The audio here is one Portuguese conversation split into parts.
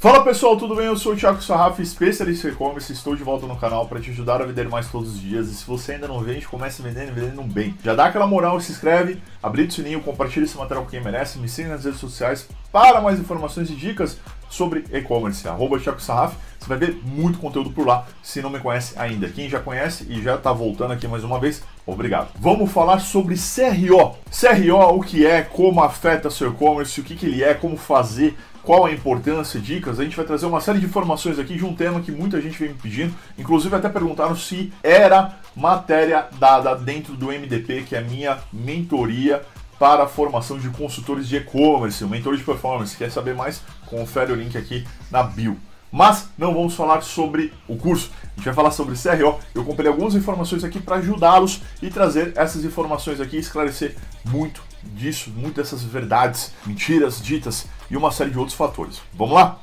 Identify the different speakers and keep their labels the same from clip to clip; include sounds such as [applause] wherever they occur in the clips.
Speaker 1: Fala pessoal, tudo bem? Eu sou o Thiago Sarraf, especialista em e-commerce. Estou de volta no canal para te ajudar a vender mais todos os dias. E se você ainda não vende, comece vendendo e vendendo bem. Já dá aquela moral, se inscreve, habilita o sininho, compartilha esse material com quem merece, me siga nas redes sociais para mais informações e dicas sobre e-commerce. Thiago Sarraf, você vai ver muito conteúdo por lá, se não me conhece ainda. Quem já conhece e já está voltando aqui mais uma vez, obrigado. Vamos falar sobre CRO. CRO, o que é, como afeta seu e-commerce, o que, que ele é, como fazer, qual a importância, dicas, a gente vai trazer uma série de informações aqui de um tema que muita gente vem me pedindo, inclusive até perguntaram se era matéria dada dentro do MDP, que é a minha mentoria para a formação de consultores de e-commerce, o mentor de performance. Quer saber mais? Confere o link aqui na bio. Mas não vamos falar sobre o curso, a gente vai falar sobre CRO. Eu comprei algumas informações aqui para ajudá-los e trazer essas informações aqui, esclarecer muito disso, muito dessas verdades, mentiras ditas e uma série de outros fatores. Vamos lá?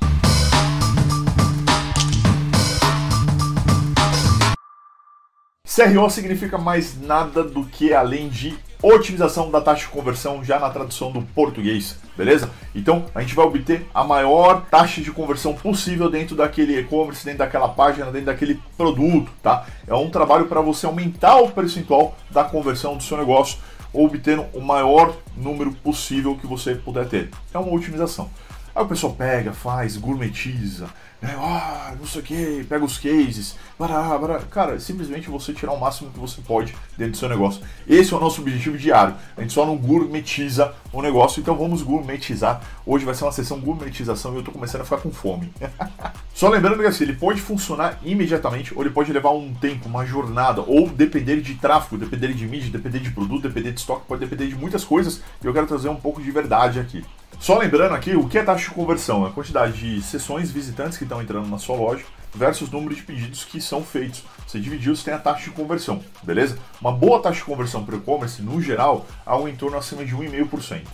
Speaker 1: CRO significa mais nada do que além de otimização da taxa de conversão já na tradução do português, beleza? Então a gente vai obter a maior taxa de conversão possível dentro daquele e-commerce, dentro daquela página, dentro daquele produto, tá? É um trabalho para você aumentar o percentual da conversão do seu negócio, obtendo o maior número possível que você puder ter. É uma otimização. Aí o pessoal pega, faz, gourmetiza, né? Ah, não sei o que, pega os cases, bará, bará. cara, simplesmente você tirar o máximo que você pode dentro do seu negócio. Esse é o nosso objetivo diário. A gente só não gourmetiza o negócio, então vamos gourmetizar. Hoje vai ser uma sessão gourmetização e eu tô começando a ficar com fome. [laughs] só lembrando que assim, ele pode funcionar imediatamente ou ele pode levar um tempo, uma jornada, ou depender de tráfego, depender de mídia, depender de produto, depender de estoque, pode depender de muitas coisas. E eu quero trazer um pouco de verdade aqui. Só lembrando aqui, o que é taxa de conversão? É a quantidade de sessões visitantes que estão entrando na sua loja versus número de pedidos que são feitos. Você dividiu, você tem a taxa de conversão, beleza? Uma boa taxa de conversão para o e-commerce, no geral, algo em torno acima de 1,5%,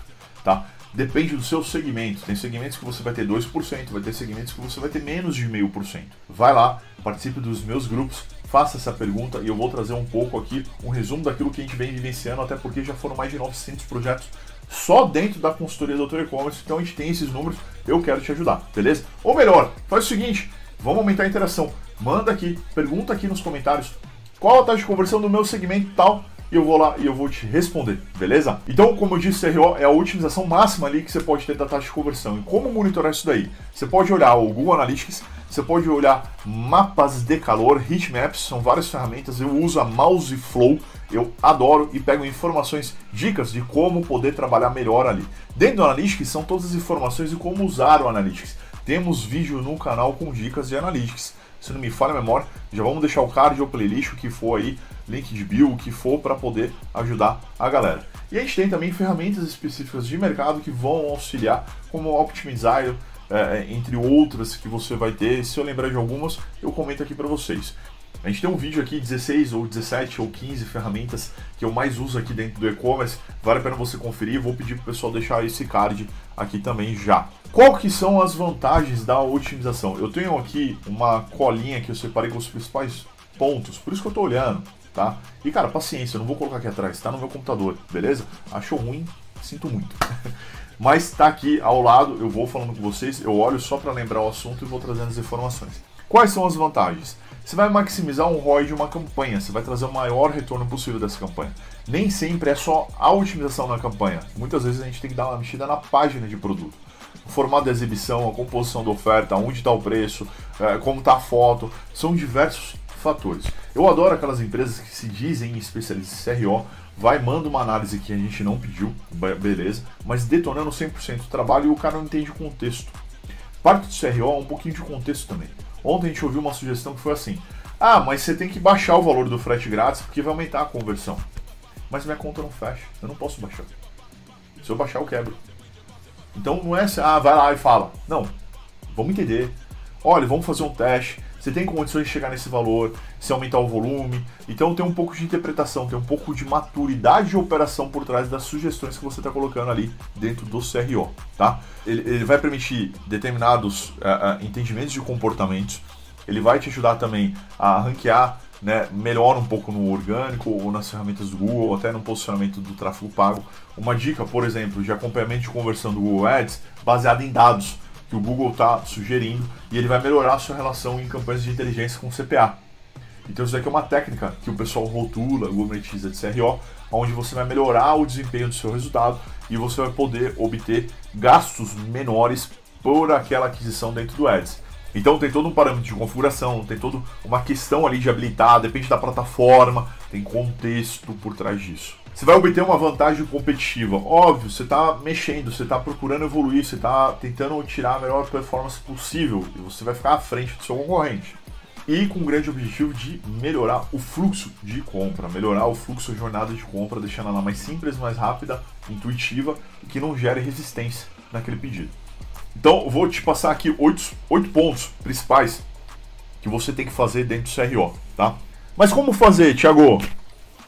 Speaker 1: tá? Depende do seu segmento. Tem segmentos que você vai ter 2%, vai ter segmentos que você vai ter menos de 0,5%. Vai lá, participe dos meus grupos, faça essa pergunta e eu vou trazer um pouco aqui um resumo daquilo que a gente vem vivenciando, até porque já foram mais de 900 projetos só dentro da consultoria do Doutor E-Commerce. Então a gente tem esses números, eu quero te ajudar, beleza? Ou melhor, faz o seguinte, vamos aumentar a interação. Manda aqui, pergunta aqui nos comentários qual a taxa de conversão do meu segmento tal e eu vou lá e eu vou te responder, beleza? Então, como eu disse, CRO é a otimização máxima ali que você pode ter da taxa de conversão. E como monitorar isso daí? Você pode olhar o Google Analytics, você pode olhar mapas de calor, heatmaps, são várias ferramentas. Eu uso a Mouseflow, eu adoro e pego informações, dicas de como poder trabalhar melhor ali. Dentro do Analytics são todas as informações de como usar o Analytics. Temos vídeo no canal com dicas de Analytics. Se não me falha a memória, já vamos deixar o card ou playlist, o que for aí, link de bio, o que for, para poder ajudar a galera. E a gente tem também ferramentas específicas de mercado que vão auxiliar, como o Optimizer, é, entre outras que você vai ter. Se eu lembrar de algumas, eu comento aqui para vocês. A gente tem um vídeo aqui, 16 ou 17 ou 15 ferramentas que eu mais uso aqui dentro do e-commerce. Vale a pena você conferir. Vou pedir para o pessoal deixar esse card aqui também já. Qual que são as vantagens da otimização? Eu tenho aqui uma colinha que eu separei com os principais pontos, por isso que eu estou olhando, tá? E cara, paciência, eu não vou colocar aqui atrás, está no meu computador, beleza? Achou ruim? Sinto muito. [laughs] Mas está aqui ao lado, eu vou falando com vocês, eu olho só para lembrar o assunto e vou trazendo as informações. Quais são as vantagens? Você vai maximizar um ROI de uma campanha, você vai trazer o maior retorno possível dessa campanha. Nem sempre é só a otimização na campanha. Muitas vezes a gente tem que dar uma mexida na página de produto. O formato da exibição, a composição da oferta, onde está o preço, é, como está a foto, são diversos fatores. Eu adoro aquelas empresas que se dizem especialistas em CRO, vai, manda uma análise que a gente não pediu, beleza, mas detonando 100% do trabalho e o cara não entende o contexto. Parte do CRO é um pouquinho de contexto também. Ontem a gente ouviu uma sugestão que foi assim: ah, mas você tem que baixar o valor do frete grátis porque vai aumentar a conversão. Mas minha conta não fecha, eu não posso baixar. Se eu baixar, eu quebro. Então não é assim, ah, vai lá e fala. Não, vamos entender. Olha, vamos fazer um teste. Você tem condições de chegar nesse valor, se aumentar o volume. Então tem um pouco de interpretação, tem um pouco de maturidade de operação por trás das sugestões que você está colocando ali dentro do CRO, tá? Ele, ele vai permitir determinados uh, uh, entendimentos de comportamentos. Ele vai te ajudar também a ranquear né, melhor um pouco no orgânico ou nas ferramentas do Google, ou até no posicionamento do tráfego pago. Uma dica, por exemplo, de acompanhamento de conversão do Google Ads baseada em dados que o Google está sugerindo e ele vai melhorar a sua relação em campanhas de inteligência com o CPA. Então isso aqui é uma técnica que o pessoal rotula, gourmetiza de CRO, onde você vai melhorar o desempenho do seu resultado e você vai poder obter gastos menores por aquela aquisição dentro do Ads. Então tem todo um parâmetro de configuração, tem toda uma questão ali de habilitar, depende da plataforma, tem contexto por trás disso. Você vai obter uma vantagem competitiva. Óbvio, você está mexendo, você está procurando evoluir, você está tentando tirar a melhor performance possível e você vai ficar à frente do seu concorrente e com o grande objetivo de melhorar o fluxo de compra, melhorar o fluxo de jornada de compra, deixando ela mais simples, mais rápida, intuitiva e que não gere resistência naquele pedido. Então, vou te passar aqui oito, oito pontos principais que você tem que fazer dentro do CRO, tá? Mas como fazer, Thiago?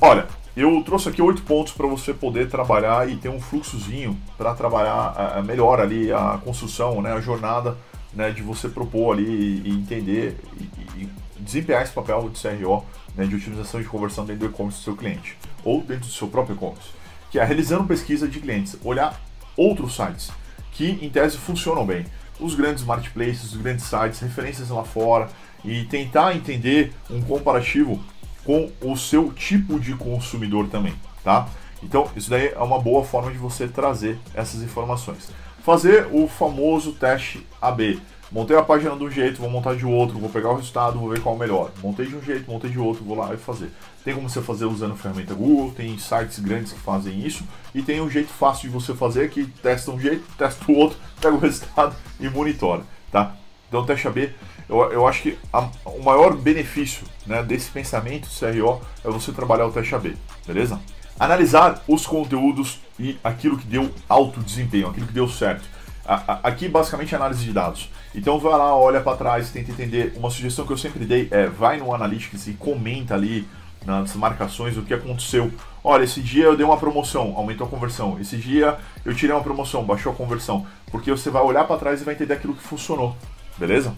Speaker 1: Olha, eu trouxe aqui oito pontos para você poder trabalhar e ter um fluxozinho para trabalhar uh, melhor ali a construção, né, a jornada né, de você propor ali e entender e, e desempenhar esse papel de CRO, né, de otimização de conversão dentro do e-commerce do seu cliente, ou dentro do seu próprio e-commerce, que é realizando pesquisa de clientes, olhar outros sites que em tese funcionam bem, os grandes marketplaces, os grandes sites, referências lá fora, e tentar entender um comparativo com o seu tipo de consumidor também, tá? Então, isso daí é uma boa forma de você trazer essas informações fazer o famoso teste AB. Montei a página de um jeito, vou montar de outro, vou pegar o resultado, vou ver qual é o melhor. Montei de um jeito, montei de outro, vou lá e fazer. Tem como você fazer usando a ferramenta Google, tem sites grandes que fazem isso, e tem um jeito fácil de você fazer que testa um jeito, testa o outro, [laughs] pega o resultado e monitora, tá? Então teste AB, eu, eu acho que a, o maior benefício né, desse pensamento CRO é você trabalhar o teste AB, beleza? analisar os conteúdos e aquilo que deu alto desempenho, aquilo que deu certo. Aqui basicamente é análise de dados. Então vai lá, olha para trás, tenta entender. Uma sugestão que eu sempre dei é vai no Analytics e comenta ali nas marcações o que aconteceu. Olha, esse dia eu dei uma promoção, aumentou a conversão. Esse dia eu tirei uma promoção, baixou a conversão. Porque você vai olhar para trás e vai entender aquilo que funcionou. Beleza?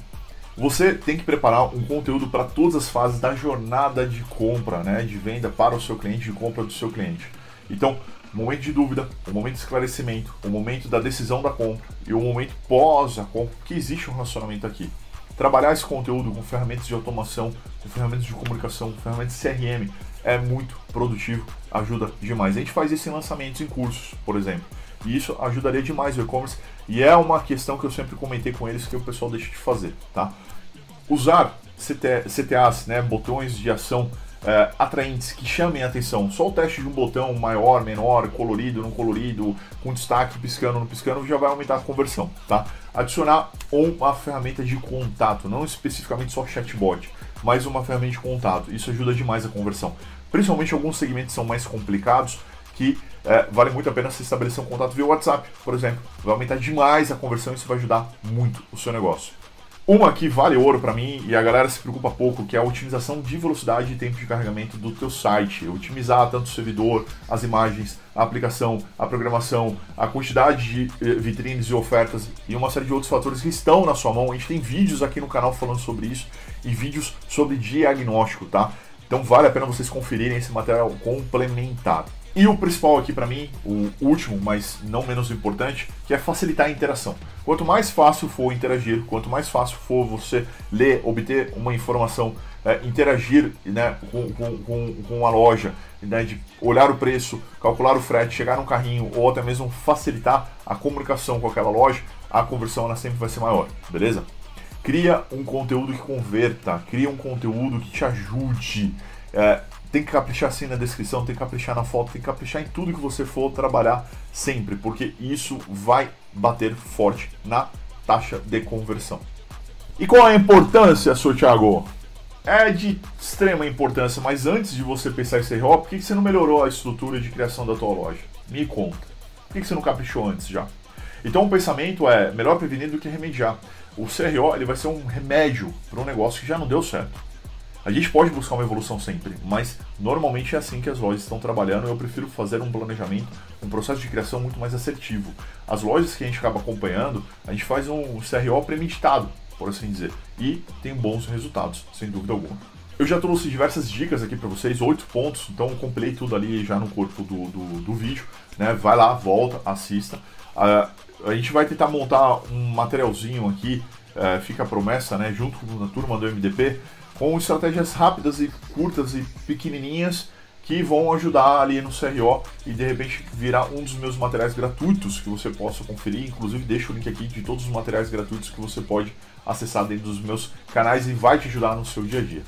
Speaker 1: Você tem que preparar um conteúdo para todas as fases da jornada de compra, né, de venda para o seu cliente, de compra do seu cliente. Então, o momento de dúvida, o momento de esclarecimento, o momento da decisão da compra e o momento pós a compra, que existe um relacionamento aqui. Trabalhar esse conteúdo com ferramentas de automação, com ferramentas de comunicação, com ferramentas de CRM é muito produtivo, ajuda demais. A gente faz isso em lançamentos em cursos, por exemplo. E isso ajudaria demais o e-commerce. E é uma questão que eu sempre comentei com eles que o pessoal deixa de fazer, tá? Usar CT, CTAs, né, botões de ação é, atraentes que chamem a atenção. Só o teste de um botão maior, menor, colorido, não colorido, com destaque, piscando, não piscando, já vai aumentar a conversão, tá? Adicionar uma ferramenta de contato, não especificamente só chatbot, mas uma ferramenta de contato. Isso ajuda demais a conversão. Principalmente alguns segmentos são mais complicados, que é, vale muito a pena se estabelecer um contato via WhatsApp, por exemplo. Vai aumentar demais a conversão e isso vai ajudar muito o seu negócio. Uma que vale ouro para mim e a galera se preocupa pouco, que é a otimização de velocidade e tempo de carregamento do teu site. Otimizar tanto o servidor, as imagens, a aplicação, a programação, a quantidade de eh, vitrines e ofertas e uma série de outros fatores que estão na sua mão. A gente tem vídeos aqui no canal falando sobre isso e vídeos sobre diagnóstico, tá? Então vale a pena vocês conferirem esse material complementar. E o principal aqui para mim, o último, mas não menos importante, que é facilitar a interação. Quanto mais fácil for interagir, quanto mais fácil for você ler, obter uma informação, é, interagir né, com, com, com, a loja, né, de olhar o preço, calcular o frete, chegar no carrinho ou até mesmo facilitar a comunicação com aquela loja, a conversão ela sempre vai ser maior, beleza? Cria um conteúdo que converta, cria um conteúdo que te ajude. É, tem que caprichar assim na descrição, tem que caprichar na foto, tem que caprichar em tudo que você for trabalhar sempre, porque isso vai bater forte na taxa de conversão. E qual a importância, Sr. Thiago? É de extrema importância, mas antes de você pensar em CRO, por que você não melhorou a estrutura de criação da tua loja? Me conta. Por que você não caprichou antes já? Então o pensamento é melhor prevenir do que remediar. O CRO ele vai ser um remédio para um negócio que já não deu certo. A gente pode buscar uma evolução sempre, mas normalmente é assim que as lojas estão trabalhando. Eu prefiro fazer um planejamento, um processo de criação muito mais assertivo. As lojas que a gente acaba acompanhando, a gente faz um CRO premeditado, por assim dizer, e tem bons resultados, sem dúvida alguma. Eu já trouxe diversas dicas aqui para vocês, oito pontos, então compilei tudo ali já no corpo do, do, do vídeo. Né? Vai lá, volta, assista. Uh, a gente vai tentar montar um materialzinho aqui, é, fica a promessa, né, junto com a turma do MDP, com estratégias rápidas e curtas e pequenininhas que vão ajudar ali no CRO e de repente virar um dos meus materiais gratuitos que você possa conferir. Inclusive, deixo o link aqui de todos os materiais gratuitos que você pode acessar dentro dos meus canais e vai te ajudar no seu dia a dia.